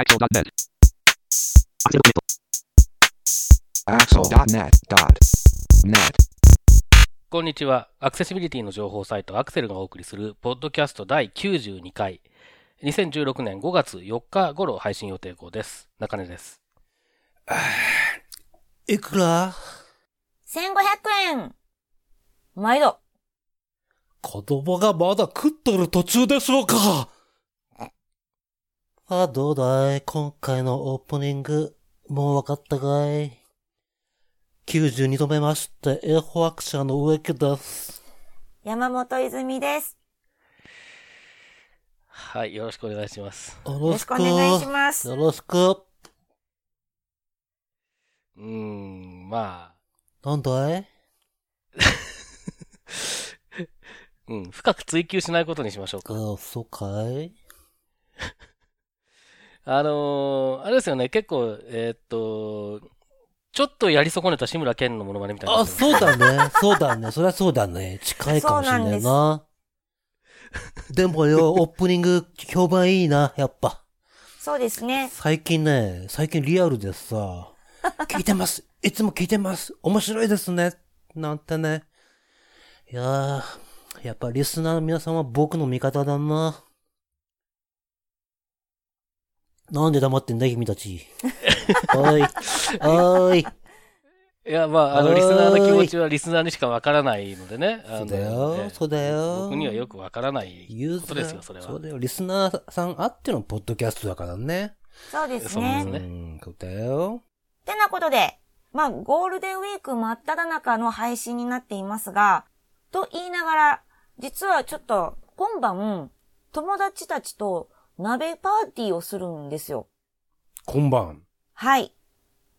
Axel.net. Axel.net.net. こんにちは。アクセシビリティの情報サイトアクセルがお送りするポッドキャスト第92回。2016年5月4日頃配信予定号です。中根です。いくら？1500円毎度。子供がまだ食っとる途中でしょうかあ、どうだい?今回のオープニング、もうわかったかい ?92 度目まして、エホアクシャの植木です。山本泉です。はい。よろしくお願いします。よよろしくお願いします。よろしく。うーん、まあ、なんだい? うん、深く追求しないことにしましょうか。あ、そうかい?あのー、あれですよね、結構、えーっと、ちょっとやり損ねた志村けんのモノマネみたいな。あ、そうだね。そうだね。そりゃそうだね。近いかもしれないな。でもよ、オープニング評判いいな、やっぱ。そうですね。最近ね、最近リアルでさ、聞いてます。いつも聞いてます。面白いですね。なんてね。いやー、やっぱリスナーの皆さんは僕の味方だな。なんで黙ってんだ、君たち。おい、おい。いや、まあ、あの、リスナーの気持ちはリスナーにしかわからないのでね。そうだよええそうだよ僕にはよくわからないことですよ、それは。そうだよ。リスナーさんあってのポッドキャストだからね。そうですそうですね。ねうん、そうだよ。てなことで、まあ、ゴールデンウィーク真っ只中の配信になっていますが、と言いながら、実はちょっと、今晩、友達たちと鍋パーティーをするんですよ。今晩？はい。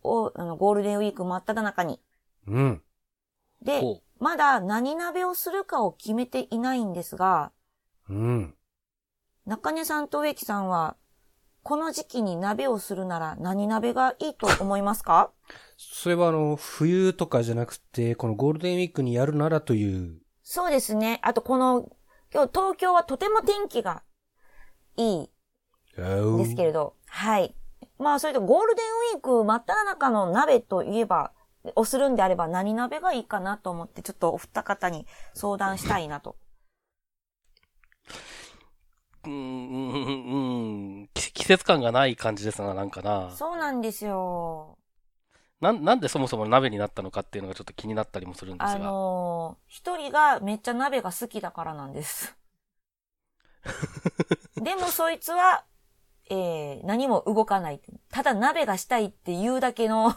お、あの、ゴールデンウィーク真っ只中に。うん。でほ、まだ何鍋をするかを決めていないんですが、うん。中根さんと植木さんは、この時期に鍋をするなら何鍋がいいと思いますか？それはあの、冬とかじゃなくて、このゴールデンウィークにやるならという。そうですね。あとこの、今日東京はとても天気がいいんですけれど、はい。まあそれとゴールデンウィーク真っ只中の鍋といえば、をするんであれば何鍋がいいかなと思って、ちょっとお二方に相談したいなと。うーん、うん、うん、季季節感がない感じですな、なんかな。そうなんですよ。なん、なんでそもそも鍋になったのかっていうのがちょっと気になったりもするんですあが。のー一人がめっちゃ鍋が好きだからなんです。でもそいつは、えー、何も動かない。ただ鍋がしたいっていうだけの、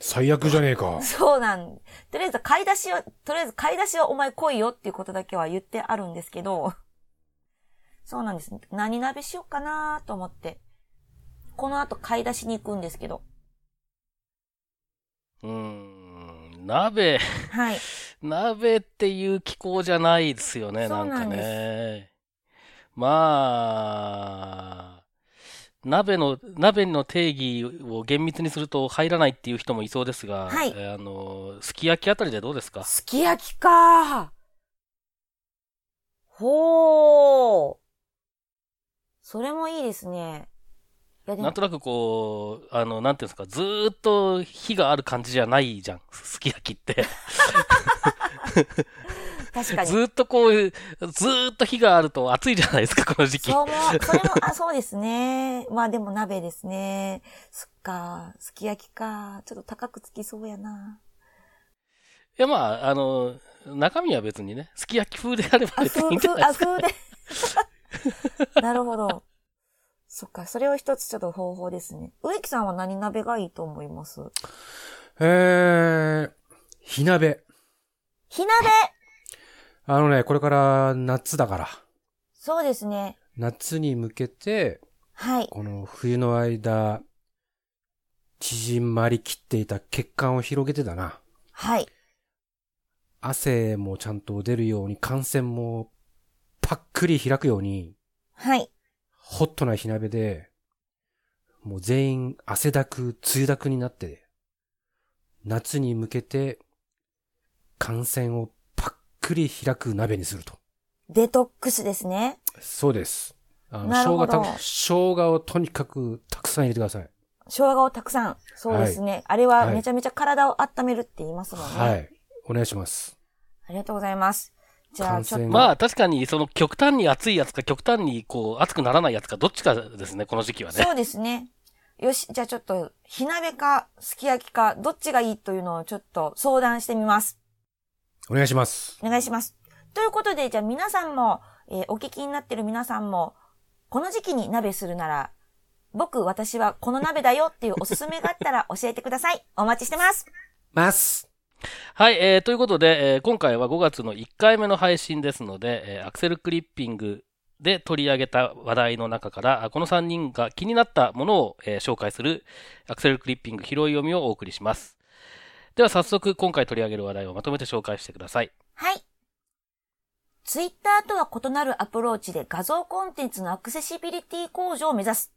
最悪じゃねえか。そうなん。とりあえず買い出しは、とりあえず買い出しはお前来いよっていうことだけは言ってあるんですけど、そうなんです。何鍋しようかなと思って。この後買い出しに行くんですけど。うーん、鍋、はい。鍋っていう気候じゃないですよね、なんかそうなんでね。まあ、鍋の、鍋の定義を厳密にすると入らないっていう人もいそうですが、はいえーあの、すき焼きあたりでどうですか？すき焼きかほー。それもいいですね。いやでもなんとなくこう、あの、なんていうんですか、ずーっと火がある感じじゃないじゃん、すき焼きって。確かに。ずーっとこう、ずーっと火があると暑いじゃないですか、この時期。そうも、それも、あ、そうですね。まあでも鍋ですね。そっか、すき焼きか。ちょっと高くつきそうやな。いや、まあ、あの、中身は別にね、すき焼き風であればあ、別にいいんじゃないあ、ですか。風で。なるほど。そっか、それを一つちょっと方法ですね。植木さんは何鍋がいいと思います？えー、火鍋。火鍋あのね、これから夏だから。そうですね。夏に向けて、はい。この冬の間、縮まりきっていた血管を広げてだな。はい。汗もちゃんと出るように、感染もパックリ開くように、はい。ホットな火鍋で、もう全員汗だく、梅雨だくになって、夏に向けて、感染をくり開く鍋にすると。デトックスですね。そうです。あの生姜た、生姜をとにかくたくさん入れてください。生姜をたくさん。そうですね。はい、あれはめちゃめちゃ体を温めるって言いますもんね。はい。お願いします。ありがとうございます。じゃあ、ちょっと。まあ、確かに、その極端に熱いやつか、極端にこう、熱くならないやつか、どっちかですね、この時期はね。そうですね。よし、じゃあちょっと、火鍋か、すき焼きか、どっちがいいというのをちょっと相談してみます。お願いします。お願いします。ということで、じゃあ皆さんも、えー、お聞きになってる皆さんも、この時期に鍋するなら、僕、私はこの鍋だよっていうおすすめがあったら 教えてください。お待ちしてます。ます。はい、えー、ということで、えー、今回は5月の1回目の配信ですので、えー、アクセルクリッピングで取り上げた話題の中から、この3人が気になったものを、えー、紹介するアクセルクリッピング拾い読みをお送りします。では早速今回取り上げる話題をまとめて紹介してください。はい。ツイッターとは異なるアプローチで画像コンテンツのアクセシビリティ向上を目指す。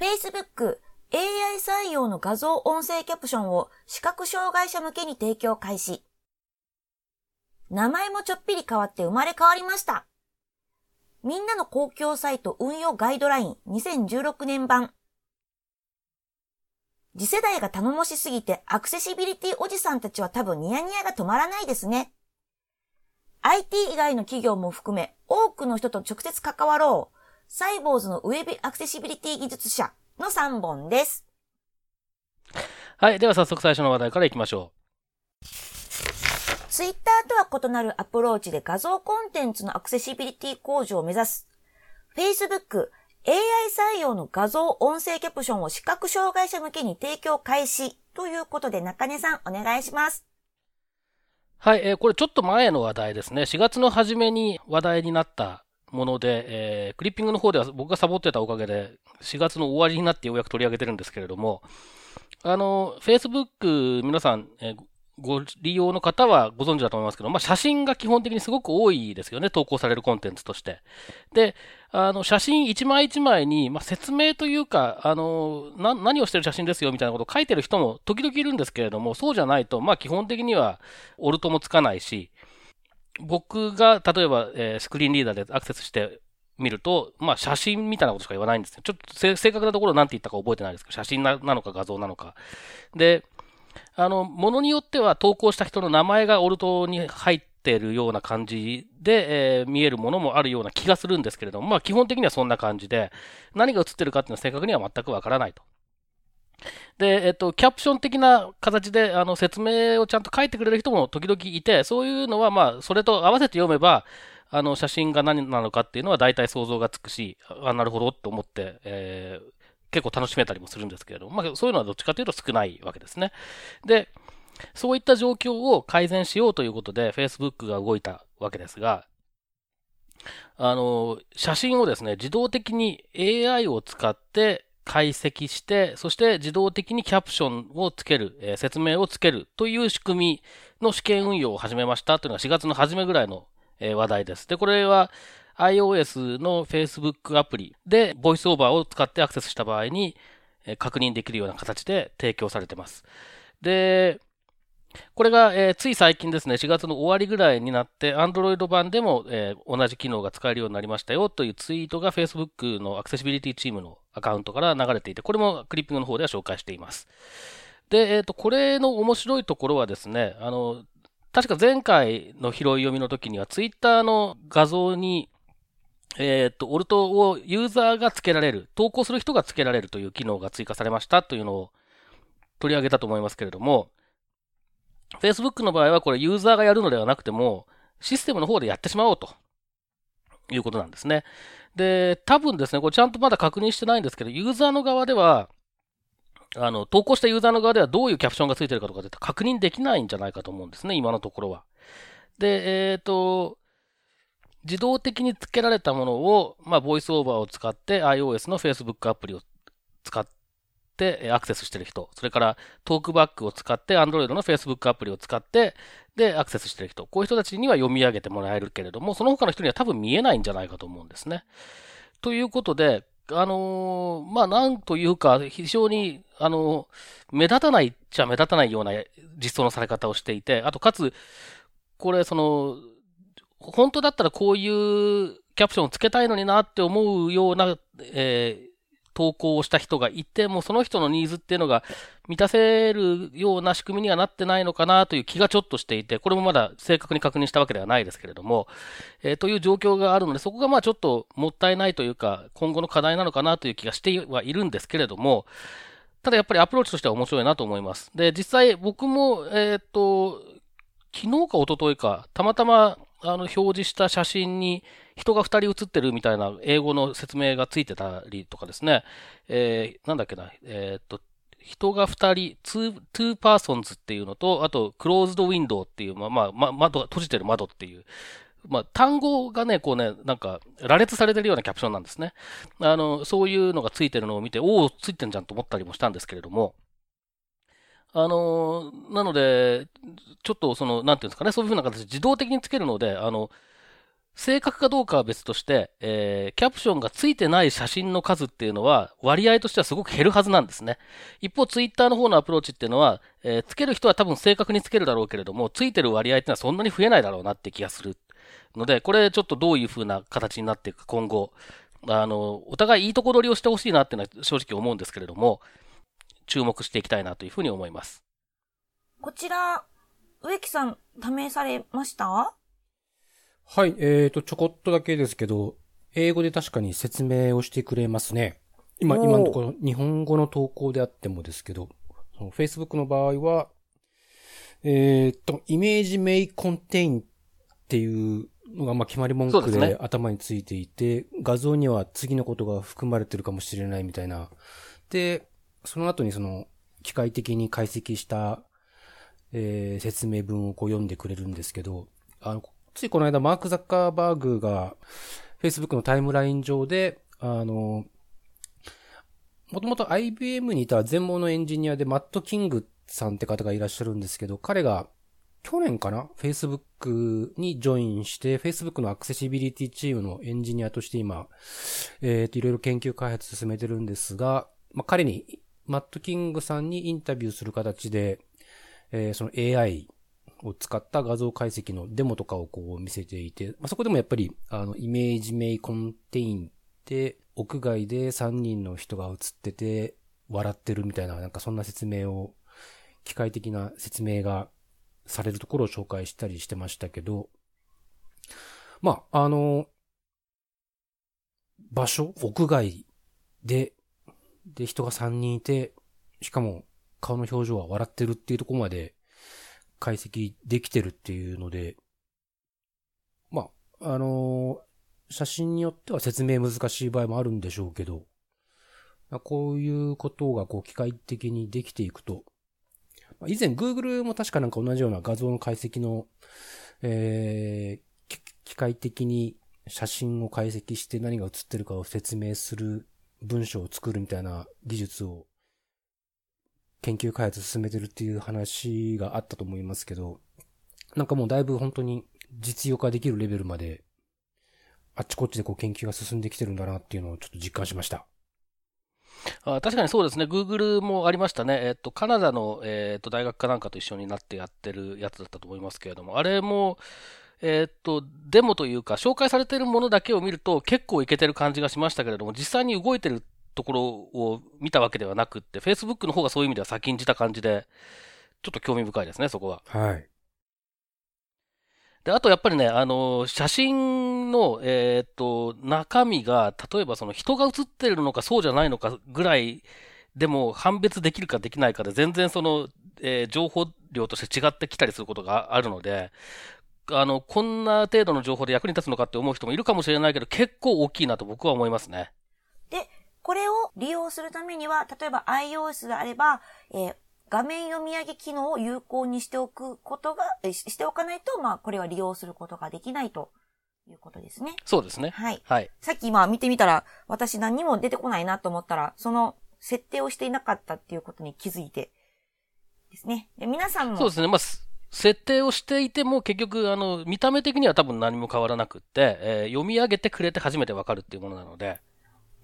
Facebook AI 採用の画像音声キャプションを視覚障害者向けに提供開始。名前もちょっぴり変わって生まれ変わりました。みんなの公共サイト運用ガイドライン2016年版。次世代が頼もしすぎてアクセシビリティおじさんたちは多分ニヤニヤが止まらないですね。IT 以外の企業も含め多くの人と直接関わろう。サイボーズのウェブアクセシビリティ技術者の3本です。はい。では早速最初の話題からいきましょう。ツイッターとは異なるアプローチで画像コンテンツのアクセシビリティ向上を目指す。Facebook AI 採用の画像音声キャプションを視覚障害者向けに提供開始ということで中根さんお願いします。はい、えー、これちょっと前の話題ですね。4月の初めに話題になったもので、えー、クリッピングの方では僕がサボってたおかげで、4月の終わりになってようやく取り上げてるんですけれども、あの、Facebook 皆さん、えー、ご利用の方はご存知だと思いますけど、まあ、写真が基本的にすごく多いですよね、投稿されるコンテンツとして。で、あの、写真一枚一枚に、まあ、説明というか、あの、な、何をしてる写真ですよみたいなことを書いてる人も時々いるんですけれども、そうじゃないと、まあ、基本的には、オルトもつかないし、僕が、例えば、えー、スクリーンリーダーでアクセスして見ると、まあ、写真みたいなことしか言わないんですね。ちょっと正確なところ何て言ったか覚えてないですけど、写真なのか画像なのか。で、あの、ものによっては投稿した人の名前がオルトに入ってるような感じで、えー、見えるものもあるような気がするんですけれども、まあ基本的にはそんな感じで、何が映ってるかっていうのは正確には全くわからないと。で、えっと、キャプション的な形で、あの、説明をちゃんと書いてくれる人も時々いて、そういうのは、まあ、それと合わせて読めば、あの、写真が何なのかっていうのは大体想像がつくし、あ、なるほどと思って、えー、結構楽しめたりもするんですけれども、まあ、そういうのはどっちかというと少ないわけですね。で、そういった状況を改善しようということで、Facebook が動いたわけですが、あの、写真をですね、自動的に AI を使って解析して、そして自動的にキャプションをつける、えー、説明をつけるという仕組みの試験運用を始めましたというのが4月の初めぐらいの、話題です。で、これは iOS の Facebook アプリでボイスオーバーを使ってアクセスした場合に、確認できるような形で提供されてます。で、これが、えー、つい最近ですね、4月の終わりぐらいになって、Android 版でも、えー、同じ機能が使えるようになりましたよというツイートが Facebook のアクセシビリティチームのアカウントから流れていて、これもクリッピングの方では紹介しています。で、えっ、ー、と、これの面白いところはですね、あの、確か前回の拾い読みの時には、ツイッターの画像に、えっ、ー、と、オルトをユーザーが付けられる、投稿する人が付けられるという機能が追加されましたというのを取り上げたと思いますけれども、Facebook の場合はこれユーザーがやるのではなくても、システムの方でやってしまおうということなんですね。で、多分ですね、これちゃんとまだ確認してないんですけど、ユーザーの側では、あの、投稿したユーザーの側ではどういうキャプションがついてるかとかって確認できないんじゃないかと思うんですね、今のところは。で、えっ、ー、と、自動的に付けられたものを、まあ、ボイスオーバーを使って iOS の Facebook アプリを使ってアクセスしてる人、それからトークバックを使って Android の Facebook アプリを使ってでアクセスしてる人、こういう人たちには読み上げてもらえるけれども、その他の人には多分見えないんじゃないかと思うんですね。ということで、あのー、まあ、なんというか、非常に、あのー、目立たないっちゃ目立たないような実装のされ方をしていて、あと、かつ、これ、その、本当だったらこういうキャプションをつけたいのになって思うような、えー、投稿をした人がいて、もその人のニーズっていうのが満たせるような仕組みにはなってないのかなという気がちょっとしていて、これもまだ正確に確認したわけではないですけれども、えー、という状況があるので、そこがまあちょっともったいないというか、今後の課題なのかなという気がしてはいるんですけれども、ただやっぱりアプローチとしては面白いなと思います。で、実際僕も、えっ、と、昨日か一昨日か、たまたまあの表示した写真に人が2人写ってるみたいな英語の説明がついてたりとかですね、えー、なんだっけな、えー、っと、人が2人、2、2パーソンズっていうのと、あと、クローズドウィンドウっていう、まあ、まあ、窓、閉じてる窓っていう、まあ、単語がね、こうね、なんか、羅列されてるようなキャプションなんですね。あの、そういうのがついてるのを見て、おお、ついてんじゃんと思ったりもしたんですけれども、あの、なので、ちょっとその、なんていうんですかね、そういうふうな形で自動的につけるので、あの、正確かどうかは別として、えー、キャプションがついてない写真の数っていうのは割合としてはすごく減るはずなんですね。一方、ツイッターの方のアプローチっていうのは、えー、つける人は多分正確につけるだろうけれども、ついてる割合っていうのはそんなに増えないだろうなって気がするので、これちょっとどういう風な形になっていくか今後、あの、お互いいいとこ取りをしてほしいなっていうのは正直思うんですけれども、注目していきたいなというふうに思います。こちら、植木さん、試されました？はい、えーと、ちょこっとだけですけど、英語で確かに説明をしてくれますね。今、今のところ日本語の投稿であってもですけど、その Facebook の場合は、えーと、イメージメイコンテインっていうのがまあ決まり文句で頭についていて、ね、画像には次のことが含まれてるかもしれないみたいな。で、その後にその機械的に解析した、えー、説明文をこう読んでくれるんですけど、あの、ついこの間マーク・ザッカーバーグが Facebook のタイムライン上で、あの、もともと IBM にいた全盲のエンジニアでマット・キングさんって方がいらっしゃるんですけど、彼が去年かな ?Facebook にジョインして、Facebook のアクセシビリティチームのエンジニアとして今、えっ、ー、と、いろいろ研究開発進めてるんですが、まあ、彼に、マット・キングさんにインタビューする形で、えー、その AI を使った画像解析のデモとかをこう見せていて、まあ、そこでもやっぱり、あの、イメージメイコンテインで、屋外で3人の人が映ってて、笑ってるみたいな、なんかそんな説明を、機械的な説明がされるところを紹介したりしてましたけど、まあ、あの、場所、屋外で、で、人が3人いて、しかも顔の表情は笑ってるっていうとこまで解析できてるっていうので、まあ、あのー、写真によっては説明難しい場合もあるんでしょうけど、こういうことがこう機械的にできていくと、以前 Google も確かなんか同じような画像の解析の、えー、機械的に写真を解析して何が写ってるかを説明する文章を作るみたいな技術を研究開発進めてるっていう話があったと思いますけど、なんかもうだいぶ本当に実用化できるレベルまで、あっちこっちでこう研究が進んできてるんだなっていうのをちょっと実感しました。あ確かにそうですね。Google もありましたね。えっと、カナダの、えっと、大学かなんかと一緒になってやってるやつだったと思いますけれども、あれも、えっと、デモというか、紹介されているものだけを見ると結構いけてる感じがしましたけれども、実際に動いてるところを見たわけではなくって、Facebook の方がそういう意味では先んじた感じで、ちょっと興味深いですね、そこは。はい。で、あとやっぱりね、あの、写真の、えっ、と、中身が、例えばその人が写ってるのかそうじゃないのかぐらいでも判別できるかできないかで全然その、えー、情報量として違ってきたりすることがあるので、あの、こんな程度の情報で役に立つのかって思う人もいるかもしれないけど、結構大きいなと僕は思いますね。で、これを利用するためには、例えば iOS であれば、えー、画面読み上げ機能を有効にしておくことが、しておかないと、まあ、これは利用することができないということですね。そうですね。はい。はい。さっき今見てみたら、私何も出てこないなと思ったら、その設定をしていなかったっていうことに気づいて、ですね。で、皆さんも。そうですね。まあ、設定をしていても結局、あの、見た目的には多分何も変わらなくって、えー、読み上げてくれて初めてわかるっていうものなので。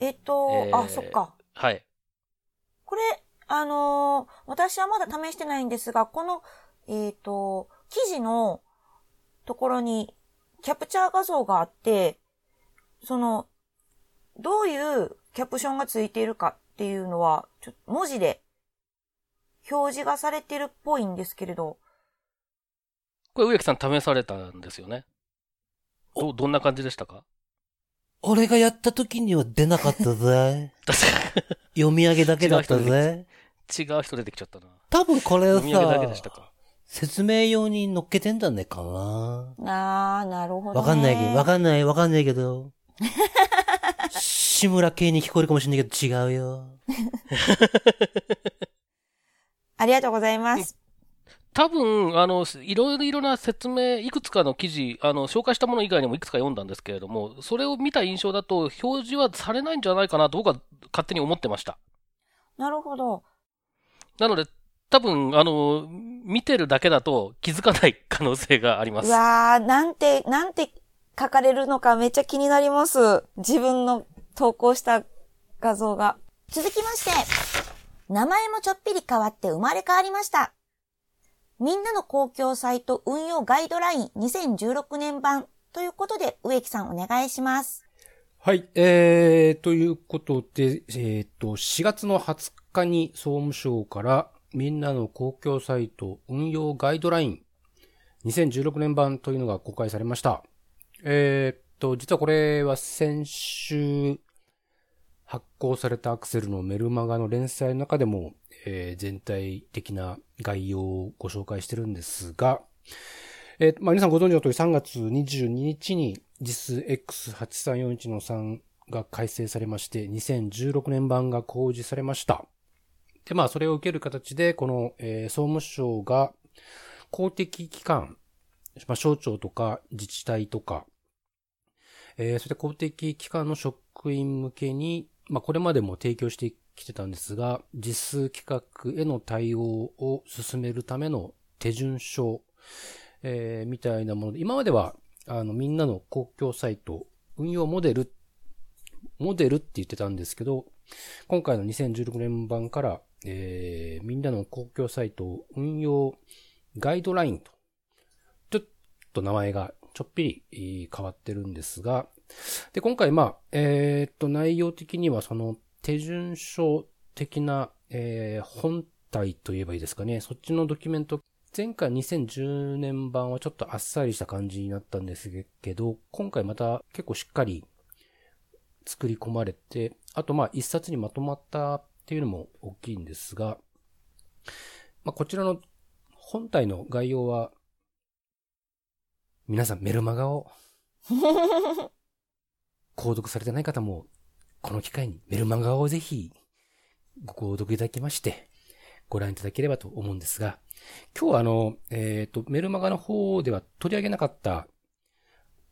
えっと、えー、あ、そっか。はい。これ、あのー、私はまだ試してないんですが、この、えっ、ー、と、記事のところにキャプチャー画像があって、その、どういうキャプションがついているかっていうのは、ちょ文字で表示がされてるっぽいんですけれど。これ植木さん試されたんですよね？ど、どんな感じでしたか？俺がやった時には出なかったぜ。読み上げだけだったぜ。違う人出てきちゃったな。多分これさ、説明用に乗っけてんだねかな。あー、なるほど、ね。わかんないけど、わかんない、わかんないけど。志村系に聞こえるかもしれないけど違うよ。ありがとうございます。多分、あの、いろいろな説明、いくつかの記事、あの、紹介したもの以外にもいくつか読んだんですけれども、それを見た印象だと、表示はされないんじゃないかなと僕は勝手に思ってました。なるほど。なので、多分、あの、見てるだけだと気づかない可能性があります。うわー、なんて、なんて書かれるのかめっちゃ気になります。自分の投稿した画像が。続きまして、名前もちょっぴり変わって生まれ変わりました。みんなの公共サイト運用ガイドライン2016年版ということで、植木さんお願いします。はい、えー、ということで、えっ、ー、と、4月の20日に総務省からみんなの公共サイト運用ガイドライン2016年版というのが公開されました。えー、っと、実はこれは先週発行されたアクセルのメルマガの連載の中でもえー、全体的な概要をご紹介してるんですが、えー、まあ、皆さんご存知の通り3月22日に JIS X8341-3 が改正されまして、2016年版が公示されました。で、まあ、それを受ける形で、この、えー、総務省が公的機関、まあ、省庁とか自治体とか、えー、そして公的機関の職員向けに、まあ、これまでも提供して来てたんですが、実数企画への対応を進めるための手順書、えー、みたいなもので、今までは、あの、みんなの公共サイト、運用モデル、モデルって言ってたんですけど、今回の2016年版から、えー、みんなの公共サイト運用ガイドラインと、ちょっと名前がちょっぴり変わってるんですが、で、今回まあ、えー、っと、内容的にはその手順書的な、えー、本体と言えばいいですかね。そっちのドキュメント、前回2010年版はちょっとあっさりした感じになったんですけど、今回また結構しっかり作り込まれて、あとまあ一冊にまとまったっていうのも大きいんですが、まあこちらの本体の概要は、皆さんメルマガを 購読されてない方もこの機会にメルマガをぜひご購読いただきまして、ご覧いただければと思うんですが、今日はあの、えっ、ー、と、メルマガの方では取り上げなかった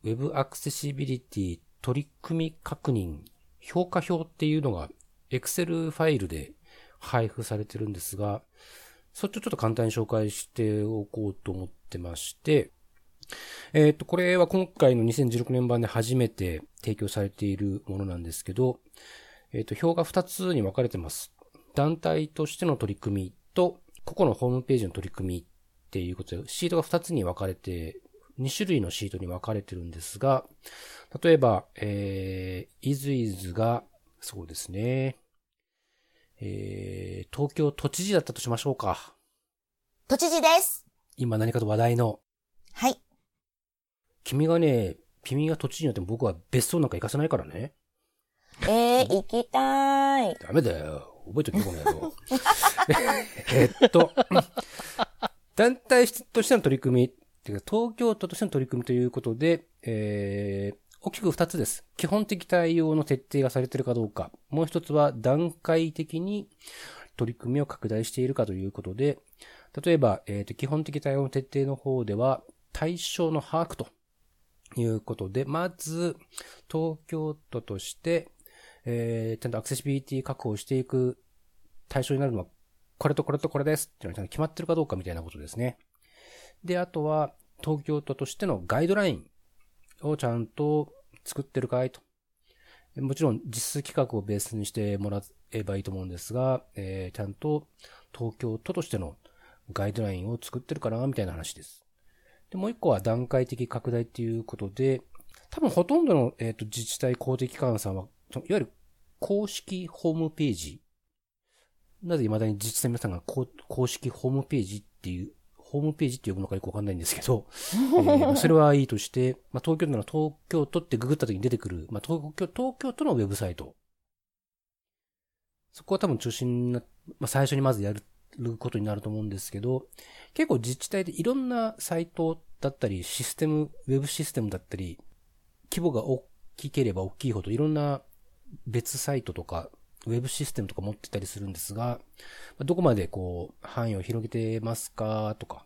Web アクセシビリティ取り組み確認評価表っていうのが Excel ファイルで配布されてるんですが、そっちをちょっと簡単に紹介しておこうと思ってまして、えっ、と、これは今回の2016年版で初めて提供されているものなんですけど、えっ、と、表が2つに分かれてます。団体としての取り組みと、個々のホームページの取り組みっていうことで、シートが2つに分かれて、2種類のシートに分かれてるんですが、例えば、えー、イズイズが、そうですね、えー、東京都知事だったとしましょうか。都知事です。今何かと話題の。はい。君がね、君が土地によっても僕は別荘なんか行かせないからね。えー、行きたい。ダメだよ。覚えとけよ、この野郎。えっと、団体としての取り組み、っていうか東京都としての取り組みということで、えー、大きく二つです。基本的対応の徹底がされているかどうか。もう一つは段階的に取り組みを拡大しているかということで、例えば、えっ、ー、と、基本的対応の徹底の方では、対象の把握ということで、まず、東京都として、えー、ちゃんとアクセシビリティ確保していく対象になるのは、これとこれとこれですっていうのはちゃんと決まってるかどうかみたいなことですね。で、あとは、東京都としてのガイドラインをちゃんと作ってるかいと。もちろん実数企画をベースにしてもらえばいいと思うんですが、えー、ちゃんと東京都としてのガイドラインを作ってるかなみたいな話です。で、もう一個は段階的拡大っていうことで、多分ほとんどの、えーと、自治体公的機関さんは、いわゆる公式ホームページ。なぜ未だに自治体皆さんが公式ホームページっていう、ホームページって呼ぶのかよくわかんないんですけど、えー、それはいいとして、まあ、東京都の東京都ってググった時に出てくる、まあ、東京、東京都のウェブサイト。そこは多分中心な、まあ、最初にまずやるることになると思うんですけど、結構自治体でいろんなサイトだったり、システム、ウェブシステムだったり、規模が大きければ大きいほどいろんな別サイトとか、ウェブシステムとか持ってたりするんですが、どこまでこう、範囲を広げてますかとか、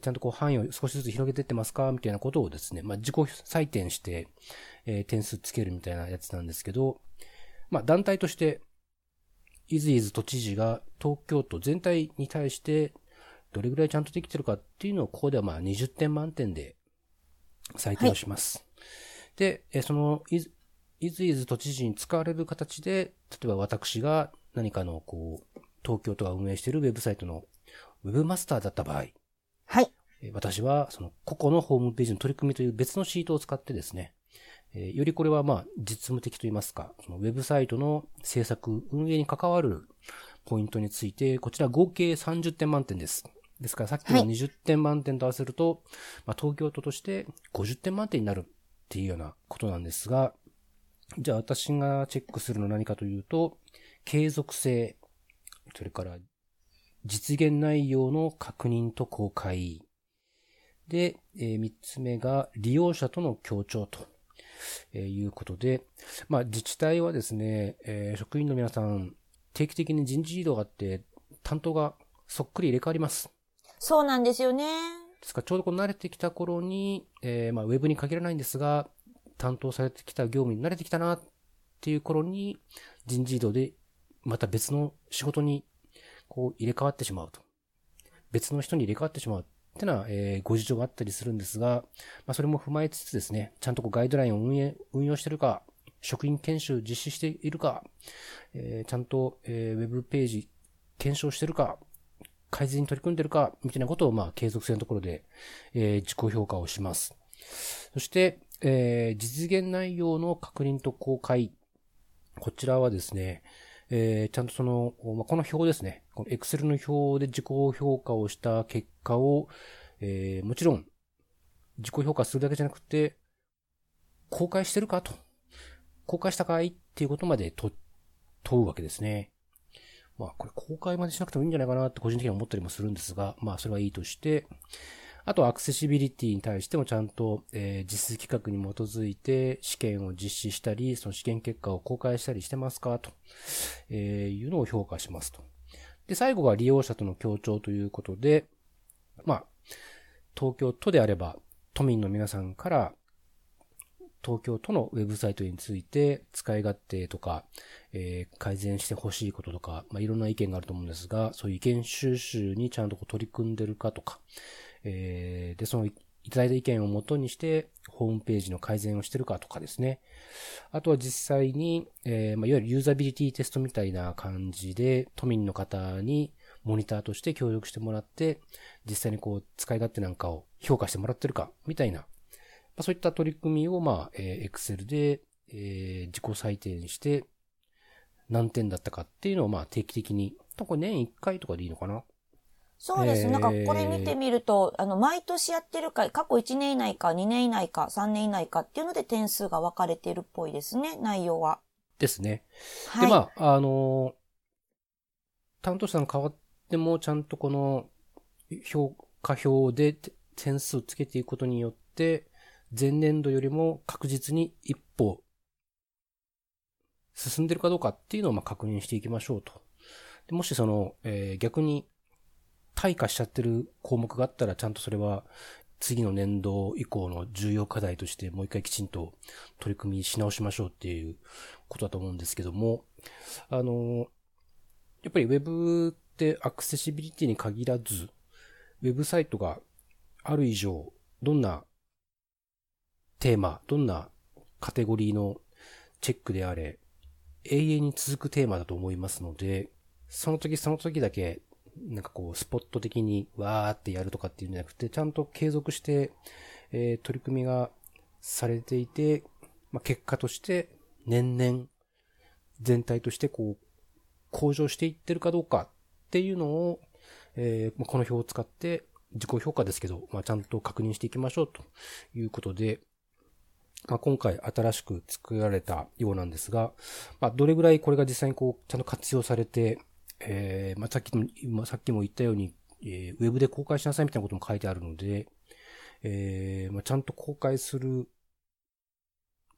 ちゃんとこう範囲を少しずつ広げてってますかみたいなことをですね、まあ自己採点して、え、点数つけるみたいなやつなんですけど、まあ団体として、イズイズ都知事が東京都全体に対してどれぐらいちゃんとできてるかっていうのをここではまあ20点満点で採点をします。はい、で、そのイズイズイズ都知事に使われる形で、例えば私が何かのこう、東京都が運営しているウェブサイトのウェブマスターだった場合、はい。私はその個々のホームページの取り組みという別のシートを使ってですね、えよりこれはまあ実務的といいますか、そのウェブサイトの制作、運営に関わるポイントについて、こちら合計30点満点です。ですからさっきの20点満点と合わせると、はい、まあ、東京都として50点満点になるっていうようなことなんですが、じゃあ私がチェックするのは何かというと、継続性、それから実現内容の確認と公開。で、えー、3つ目が利用者との協調と。えー、いうことで、まあ自治体はですね、えー、職員の皆さん、定期的に人事異動があって、担当がそっくり入れ替わります。そうなんですよね。ですからちょうどこう慣れてきた頃に、えー、まあウェブに限らないんですが、担当されてきた業務に慣れてきたなっていう頃に、人事異動でまた別の仕事にこう入れ替わってしまうと。別の人に入れ替わってしまうっってのは、えー、ご事情があったりするんですが、まあ、それも踏まえつつですね、ちゃんとこうガイドラインを運営、運用してるか、職員研修実施しているか、えー、ちゃんと、えー、ウェブページ検証してるか、改善に取り組んでるか、みたいなことを、まあ、継続性のところで、えー、自己評価をします。そして、えー、実現内容の確認と公開。こちらはですね、えー、ちゃんとその、まあ、この表ですね。この Excel の表で自己評価をした結果を、えー、もちろん、自己評価するだけじゃなくて、公開してるかと。公開したかいっていうことまでと問うわけですね。まあ、これ公開までしなくてもいいんじゃないかなって個人的には思ったりもするんですが、まあ、それはいいとして、あと、アクセシビリティに対してもちゃんと、えー、実施企画に基づいて試験を実施したり、その試験結果を公開したりしてますかと、えー、いうのを評価しますと。で、最後が利用者との協調ということで、まあ、東京都であれば、都民の皆さんから、東京都のウェブサイトについて使い勝手とか、えー、改善してほしいこととか、まあ、いろんな意見があると思うんですが、そういう意見収集にちゃんとこう取り組んでるかとか、えー、で、そのいただいた意見をもとにして、ホームページの改善をしてるかとかですね。あとは実際に、えー、まあ、いわゆるユーザビリティテストみたいな感じで、都民の方にモニターとして協力してもらって、実際にこう、使い勝手なんかを評価してもらってるか、みたいな、まあ、そういった取り組みを、まあ、えー、Excel で、えー、自己採点して、何点だったかっていうのを、まあ、定期的に、これ年1回とかでいいのかなそうです。なんかこれ見てみると、あの、毎年やってるか、過去1年以内か2年以内か3年以内かっていうので点数が分かれているっぽいですね、内容は。ですね。はい、で、まあ、あの担当者が変わっても、ちゃんとこの評価表で点数をつけていくことによって、前年度よりも確実に一歩進んでるかどうかっていうのをまあ確認していきましょうと。でもしその、えー、逆に退化しちゃってる項目があったら、ちゃんとそれは次の年度以降の重要課題としてもう一回きちんと取り組みし直しましょうっていうことだと思うんですけども、あの、やっぱり Web ってアクセシビリティに限らず、ウェブサイトがある以上、どんなテーマ、どんなカテゴリーのチェックであれ、永遠に続くテーマだと思いますので、その時その時だけなんかこう、スポット的にわーってやるとかっていうんじゃなくて、ちゃんと継続して、えー、取り組みがされていて、まあ、結果として年々全体としてこう、向上していってるかどうかっていうのを、えー、この表を使って自己評価ですけど、まあ、ちゃんと確認していきましょうということで、まあ、今回新しく作られたようなんですが、まあ、どれぐらいこれが実際にこう、ちゃんと活用されて、えー、まあ、さっきも、さっきも言ったように、えー、ウェブで公開しなさいみたいなことも書いてあるので、えー、まあ、ちゃんと公開する、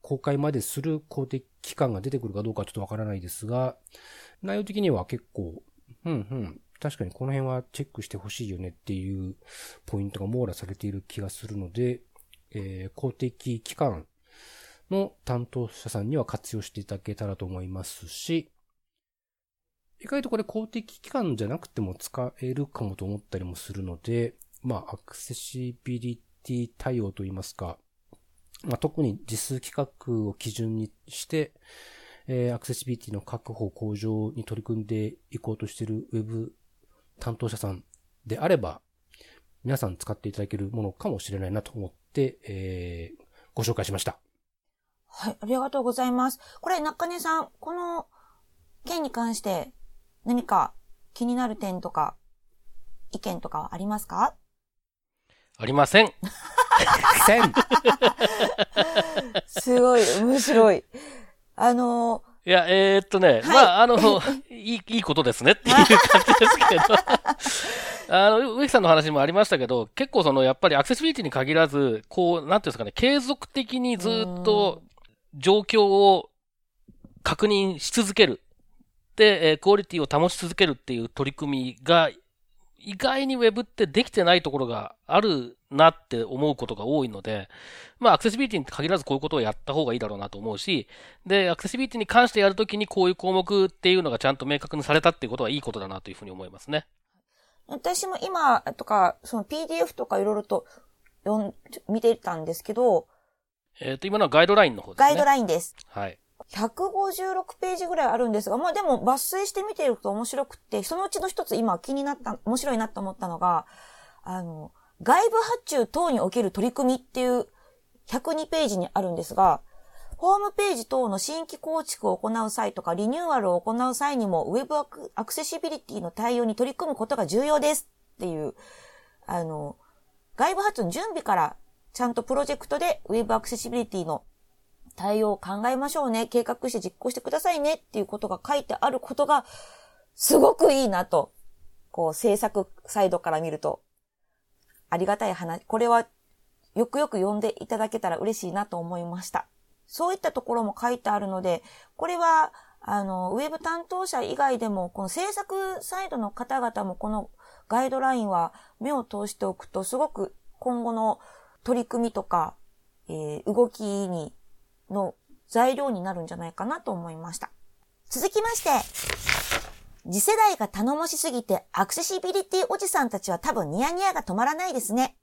公開までする公的機関が出てくるかどうかちょっとわからないですが、内容的には結構、うんうん、確かにこの辺はチェックしてほしいよねっていうポイントが網羅されている気がするので、えー、公的機関の担当者さんには活用していただけたらと思いますし、意外とこれ公的機関じゃなくても使えるかもと思ったりもするので、まあ、アクセシビリティ対応といいますか、まあ、特に実数規格を基準にして、えー、アクセシビリティの確保向上に取り組んでいこうとしているウェブ担当者さんであれば、皆さん使っていただけるものかもしれないなと思って、えー、ご紹介しました。はい、ありがとうございます。これ、中根さん、この件に関して何か気になる点とか、意見とかありますか？ありません。せん。すごい、面白い。あのー、いや、えー、っとね、はい、まあ、あの、いい、いいことですねっていう感じですけど、あの、植木さんの話もありましたけど、結構その、やっぱりアクセシビリティに限らず、こう、なんていうんですかね、継続的にずっと状況を確認し続ける。で、えクオリティを保ち続けるっていう取り組みが、意外に Web ってできてないところがあるなって思うことが多いので、まあ、アクセシビリティに限らずこういうことをやった方がいいだろうなと思うし、で、アクセシビリティに関してやるときにこういう項目っていうのがちゃんと明確にされたっていうことはいいことだなというふうに思いますね。私も今とか、その PDF とかいろいろと読ん、見てたんですけど、えっ、ー、と、今のはガイドラインの方ですね。ガイドラインです。はい。156ページぐらいあるんですが、まあでも抜粋してみていると面白くって、そのうちの一つ今気になった、面白いなと思ったのが、あの、外部発注等における取り組みっていう102ページにあるんですが、ホームページ等の新規構築を行う際とか、リニューアルを行う際にも、ウェブアクセシビリティの対応に取り組むことが重要ですっていう、あの、外部発注の準備からちゃんとプロジェクトでウェブアクセシビリティの対応を考えましょうね、計画して実行してくださいね。っていうことが書いてあることが、すごくいいなと、こう制作サイドから見ると、ありがたい話、これはよくよく読んでいただけたら嬉しいなと思いました。そういったところも書いてあるので、これは、あの、ウェブ担当者以外でも、この制作サイドの方々もこのガイドラインは目を通しておくと、すごく今後の取り組みとか、えー、動きにの材料になるんじゃないかなと思いました。続きまして、次世代が頼もしすぎてアクセシビリティおじさんたちは多分ニヤニヤが止まらないですね。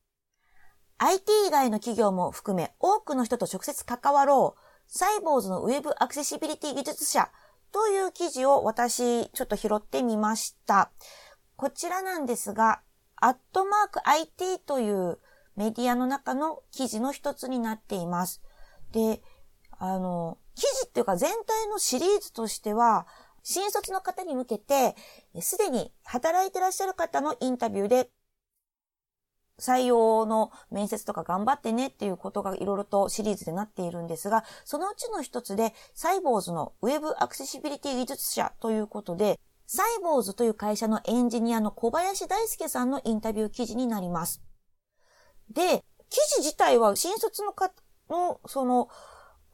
IT 以外の企業も含め多くの人と直接関わろう。サイボーズのウェブアクセシビリティ技術者という記事を私ちょっと拾ってみました。こちらなんですが、アットマーク IT というメディアの中の記事の一つになっています。で、あの、記事っていうか全体のシリーズとしては、新卒の方に向けて、すでに働いてらっしゃる方のインタビューで、採用の面接とか頑張ってねっていうことがいろいろとシリーズでなっているんですが、そのうちの一つで、サイボーズのウェブアクセシビリティ技術者ということで、サイボーズという会社のエンジニアの小林大輔さんのインタビュー記事になります。で、記事自体は新卒の方の、その、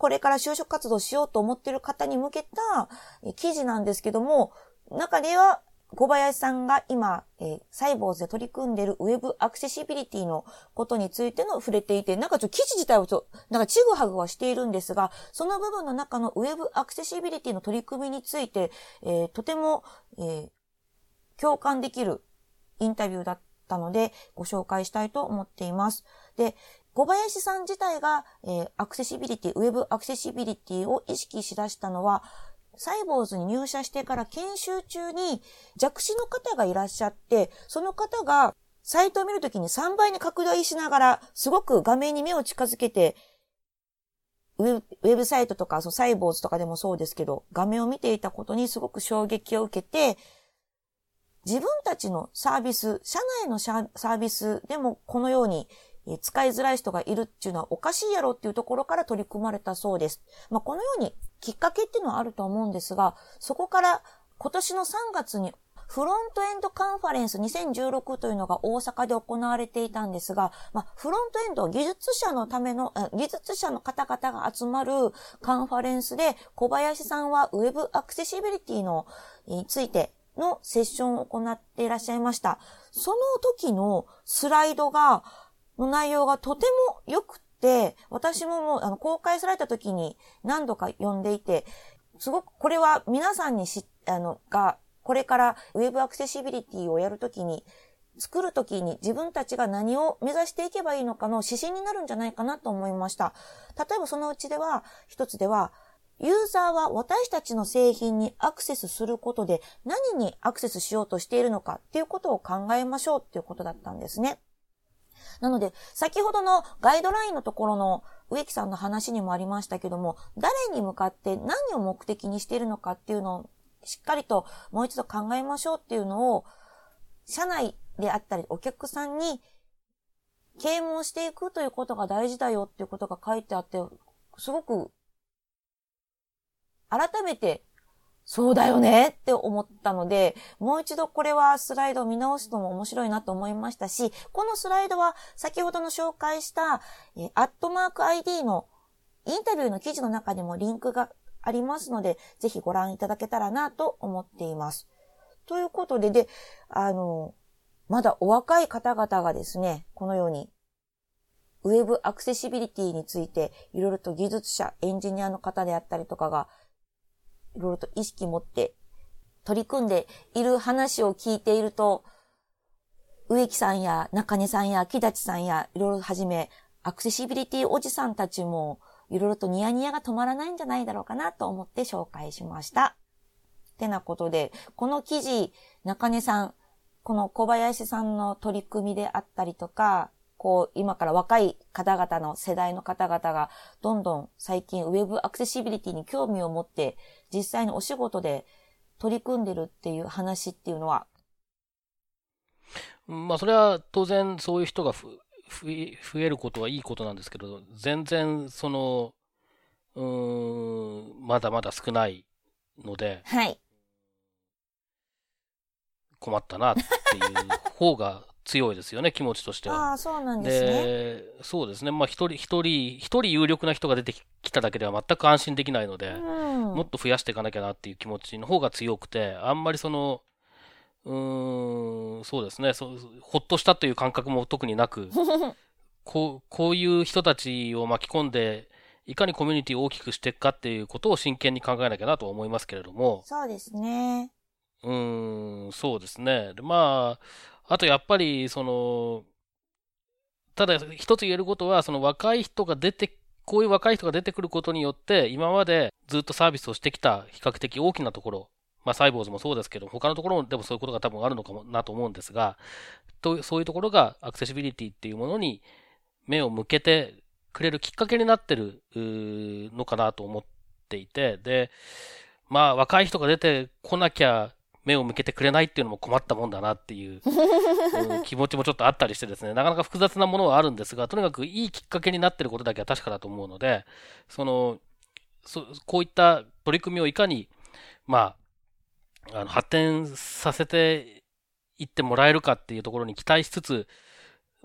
これから就職活動しようと思っている方に向けた記事なんですけども、中では小林さんが今、えー、サイボーズで取り組んでいるウェブアクセシビリティのことについての触れていて、なんかちょっと記事自体をちょなんかちぐはぐはしているんですが、その部分の中のウェブアクセシビリティの取り組みについて、えー、とても、えー、共感できるインタビューだったので、ご紹介したいと思っています。で、小林さん自体が、えー、アクセシビリティ、ウェブアクセシビリティを意識しだしたのは、サイボーズに入社してから研修中に弱視の方がいらっしゃって、その方がサイトを見るときに3倍に拡大しながら、すごく画面に目を近づけて、ウェブサイトとか、そうサイボーズとかでもそうですけど、画面を見ていたことにすごく衝撃を受けて、自分たちのサービス、社内のサービスでもこのように使いづらい人がいるっていうのはおかしいやろっていうところから取り組まれたそうです。まあ、このようにきっかけっていうのはあると思うんですが、そこから今年の3月にフロントエンドカンファレンス2016というのが大阪で行われていたんですが、まあ、フロントエンド技術者のための、技術者の方々が集まるカンファレンスで、小林さんはウェブアクセシビリティのについてのセッションを行っていらっしゃいました。その時のスライドが、の内容がとても良くて、私ももうあの公開された時に何度か読んでいて、すごくこれは皆さんにし、あの、が、これからウェブアクセシビリティをやるときに、作るときに自分たちが何を目指していけばいいのかの指針になるんじゃないかなと思いました。例えばそのうちでは、一つでは、ユーザーは私たちの製品にアクセスすることで何にアクセスしようとしているのかっていうことを考えましょうっていうことだったんですね。なので、先ほどのガイドラインのところの植木さんの話にもありましたけども、誰に向かって何を目的にしているのかっていうのをしっかりともう一度考えましょうっていうのを、社内であったりお客さんに啓蒙していくということが大事だよっていうことが書いてあって、すごく改めてそうだよねって思ったので、もう一度これはスライドを見直すのも面白いなと思いましたし、このスライドは先ほどの紹介した、えアットマーク ID のインタビューの記事の中にもリンクがありますので、ぜひご覧いただけたらなと思っています。ということで、で、あの、まだお若い方々がですね、このように、ウェブアクセシビリティについて、いろいろと技術者、エンジニアの方であったりとかが、いろいろと意識持って取り組んでいる話を聞いていると、植木さんや中根さんや木立さんやいろいろはじめ、アクセシビリティおじさんたちも、いろいろとニヤニヤが止まらないんじゃないだろうかなと思って紹介しました。ってなことで、この記事、中根さん、この小林さんの取り組みであったりとか、こう、今から若い方々の世代の方々が、どんどん最近ウェブアクセシビリティに興味を持って、実際にお仕事で取り組んでるっていう話っていうのはまあ、それは当然そういう人が増えることはいいことなんですけど、全然その、うん、まだまだ少ないので、はい。困ったなっていう方が強いですよね、気持ちとしては。ああ、そうなんですね。で、そうですね。まあ、一人、一人、一人有力な人が出てきただけでは全く安心できないので、うん、もっと増やしていかなきゃなっていう気持ちの方が強くて、あんまりその、うーん、そうですねそ、ほっとしたという感覚も特になく、こう、こういう人たちを巻き込んで、いかにコミュニティを大きくしていくかっていうことを真剣に考えなきゃなと思いますけれども。そうですね。うーん、そうですね。でまあ、あとやっぱり、その、ただ一つ言えることは、その若い人が出て、こういう若い人が出てくることによって、今までずっとサービスをしてきた比較的大きなところ、まあサイボーズもそうですけど、他のところでもそういうことが多分あるのかもなと思うんですが、とそういうところがアクセシビリティっていうものに目を向けてくれるきっかけになってるのかなと思っていて、で、まあ若い人が出てこなきゃ目を向けてくれないっていうのも困ったもんだなっていう、うん、気持ちもちょっとあったりしてですね、なかなか複雑なものはあるんですが、とにかくいいきっかけになってることだけは確かだと思うので、その、そこういった取り組みをいかに、まあ、あの発展させていってもらえるかっていうところに期待しつつ、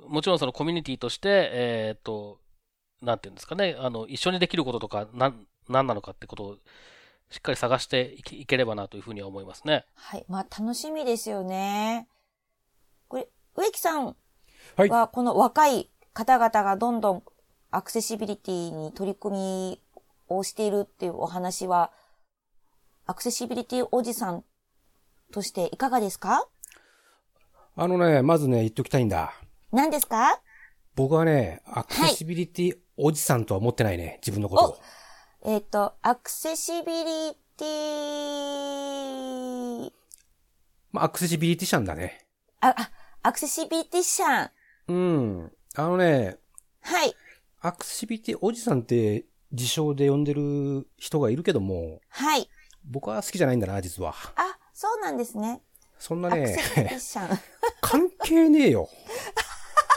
もちろんそのコミュニティとして、えっ、ー、と、なんていうんですかね、あの、一緒にできることとか、なん、何なのかってことをしっかり探していければなというふうには思いますね。はい。まあ楽しみですよね。これ、植木さんはこの若い方々がどんどんアクセシビリティに取り組みをしているっていうお話は、アクセシビリティおじさんとしていかがですか？あのね、まずね、言っときたいんだ。何ですか？僕はね、アクセシビリティおじさんとは思ってないね、自分のことを。えっ、ー、と、アクセシビリティまあ、アクセシビリティシャンだね。あ、あ、アクセシビリティシャン。うん。あのね、はい。アクセシビリティおじさんって自称で呼んでる人がいるけども、はい。僕は好きじゃないんだな、実は。あ、そうなんですね。そんなアクセね、シビリティシャン。関係ねえよ。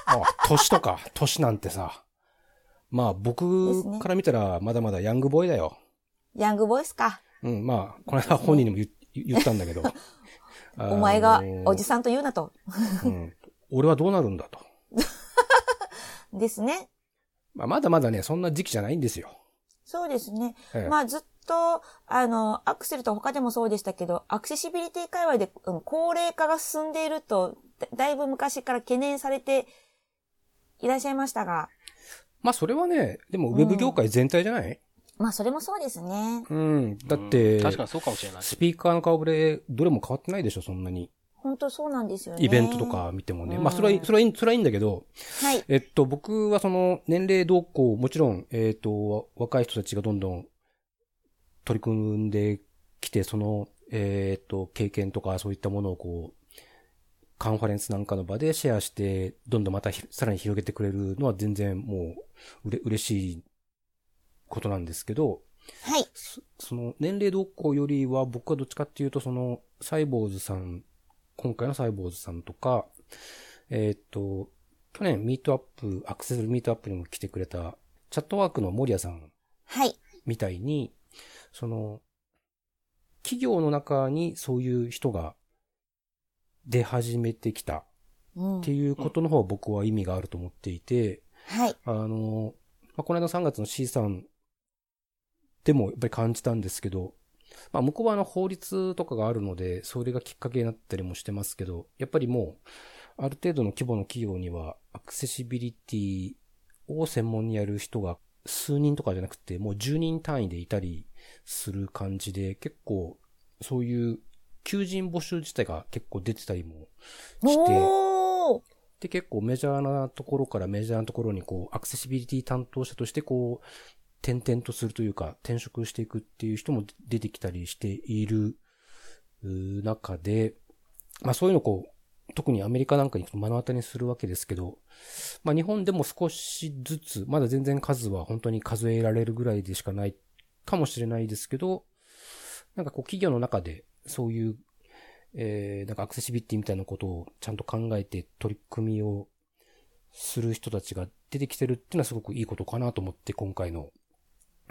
あ、年とか、年なんてさ。まあ僕ねから見たらまだまだヤングボーイだよ。ヤングボイスか？うん、まあ、この間本人にも言言ったんだけど。お前がおじささんと言うなと。ん、うん。俺はどうなるんだと。ですね。まあ、まだまだね、そんな時期じゃないんですよ。そうですね。ええまあずっと、あの、アクセルと他でもそうでしたけど、アクセシビリティ界隈で、うん、高齢化が進んでいると、だだいぶ昔から懸念されていらっしゃいましたが、まあ、それはね、でもウェブ業界全体じゃない、まあそれもそうですね。うん、だっうてん、確かにそうかもしれない。スピーカーの顔ぶれ、どれも変わってないでしょ、そんなに。本当そうなんですよね。イベントと。か見てもね。うんまあ、それは、それはいい、それはいいんだけど、はい。えっと、僕はその、年齢動向、もちろん、えっと、若い人たちがどんどん取り組んできて、その、えっと、経験とかそういったものをこう、カンファレンスなんかの場でシェアして、どんどんまたひさらに広げてくれるのは全然もう、うれ、嬉しいことなんですけど、はい。そその年齢動向よりは僕はどっちかっていうとそのサイボーズさん、今回のサイボーズさんとか、えーっと、去年ミートアップ、アクセスミートアップにも来てくれたチャットワークの森谷さんはい。みたいに、その、企業の中にそういう人が出始めてきたっうんて。いうことの方が僕は意味があると思っていて、はい。あの、まあ、この間3月の C さんでもやっぱり感じたんですけど、まあ、向こうはあの法律とかがあるので、それがきっかけになったりもしてますけど、やっぱりもう、ある程度の規模の企業には、アクセシビリティを専門にやる人が数人とかじゃなくて、もう10人単位でいたりする感じで、結構、そういう求人募集自体が結構出てたりもして、で、結構メジャーなところからメジャーなところにこう、アクセシビリティ担当者としてこう、転々とするというか、転職していくっていう人も出てきたりしている中で、まあそういうのをこう、特にアメリカなんかに目の当たりにするわけですけど、まあ日本でも少しずつ、まだ全然数は本当に数えられるぐらいでしかないかもしれないですけど、なんかこう企業の中でそういうえー、なんかアクセシビリティみたいなことをちゃんと考えて取り組みをする人たちが出てきてるっていうのはすごくいいことかなと思って今回の、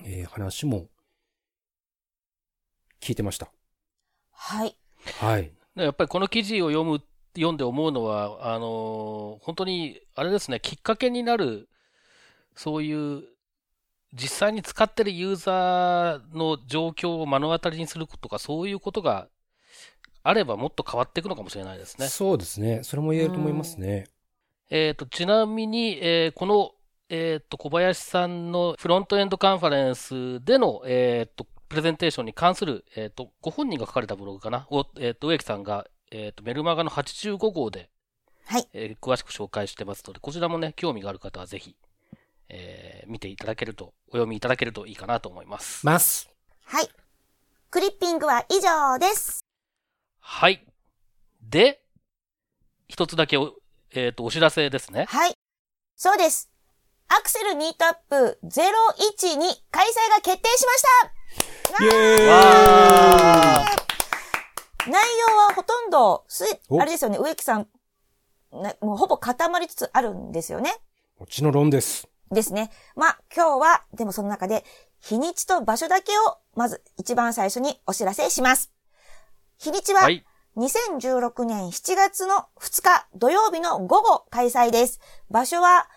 えー話も聞いてました。はい。はい。でやっぱりこの記事を読む、読んで思うのは、あのー本当に、あれですね、きっかけになる、そういう、実際に使ってるユーザーの状況を目の当たりにするとか、そういうことがあればもっと変わっていくのかもしれないですね。そうですね。それも言えると思いますね。えっ、と、ちなみに、えーこの、えっ、と、小林さんのフロントエンドカンファレンスでの、えっ、と、プレゼンテーションに関する、えっ、と、ご本人が書かれたブログかな？を、えっ、と、植木さんが、えっ、と、メルマガの85号で、はい。えー詳しく紹介してますので、こちらもね、興味がある方はぜひ、えー見ていただけると、お読みいただけるといいかなと思います。ます。はい。クリッピングは以上です。はい。で、一つだけお、えっ、と、お知らせですね。はい。そうです。アクセルミートアップ012開催が決定しましたイェーイわ内容はほとんど、す、おあれですよね、植木さん、なもうほぼ固まりつつあるんですよね。こっちの論です。ですね。まあ、今日は、でもその中で、日にちと場所だけを、まず一番最初にお知らせします。日にちは、はい。2016年7月の2日土曜日の午後開催です。場所は、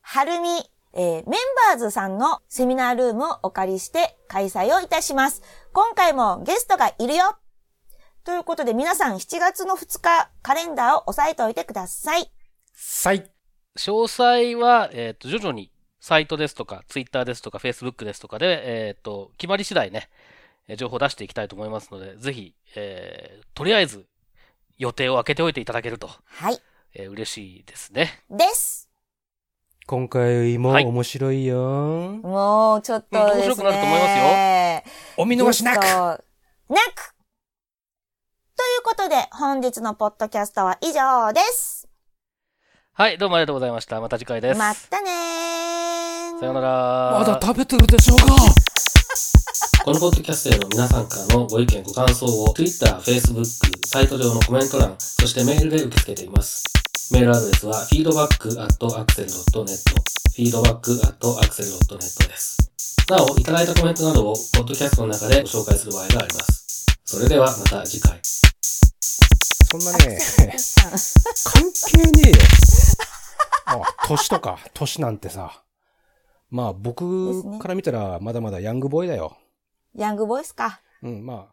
はるみ、えーメンバーズさんのセミナールームをお借りして開催をいたします。今回もゲストがいるよということで皆さん7月の2日カレンダーを押さえておいてください。さい。詳細は、えっ、と、徐々に、サイトですとか、ツイッターですとか、フェイスブックですとかで、えっ、と、決まり次第ね、えー情報を出していきたいと思いますので、ぜひ、えーとりあえず、予定を空けておいていただけると、はい。えー嬉しいですね。です。今回もはい面白いよ。もう、ちょっとですね。面白くなると思いますよお見逃しなくなく。ということで、本日のポッドキャストは以上です。はい、どうもありがとうございました。また次回です。またねー。さようなら。まだ食べてるでしょうかこのポッドキャストへの皆さんからのご意見、ご感想を Twitter、Facebook、サイト上のコメント欄、そしてメールで受け付けています。メールアドレスは feedback.axel.net feedback.axel.net です。なお、いただいたコメントなどをポッドキャストの中でご紹介する場合があります。それではまた次回。そんなね、関係ねえよ。あ、年とか、年なんてさ。まあ僕ねから見たらまだまだヤングボーイだよ。ヤングボイスか。うん、まあ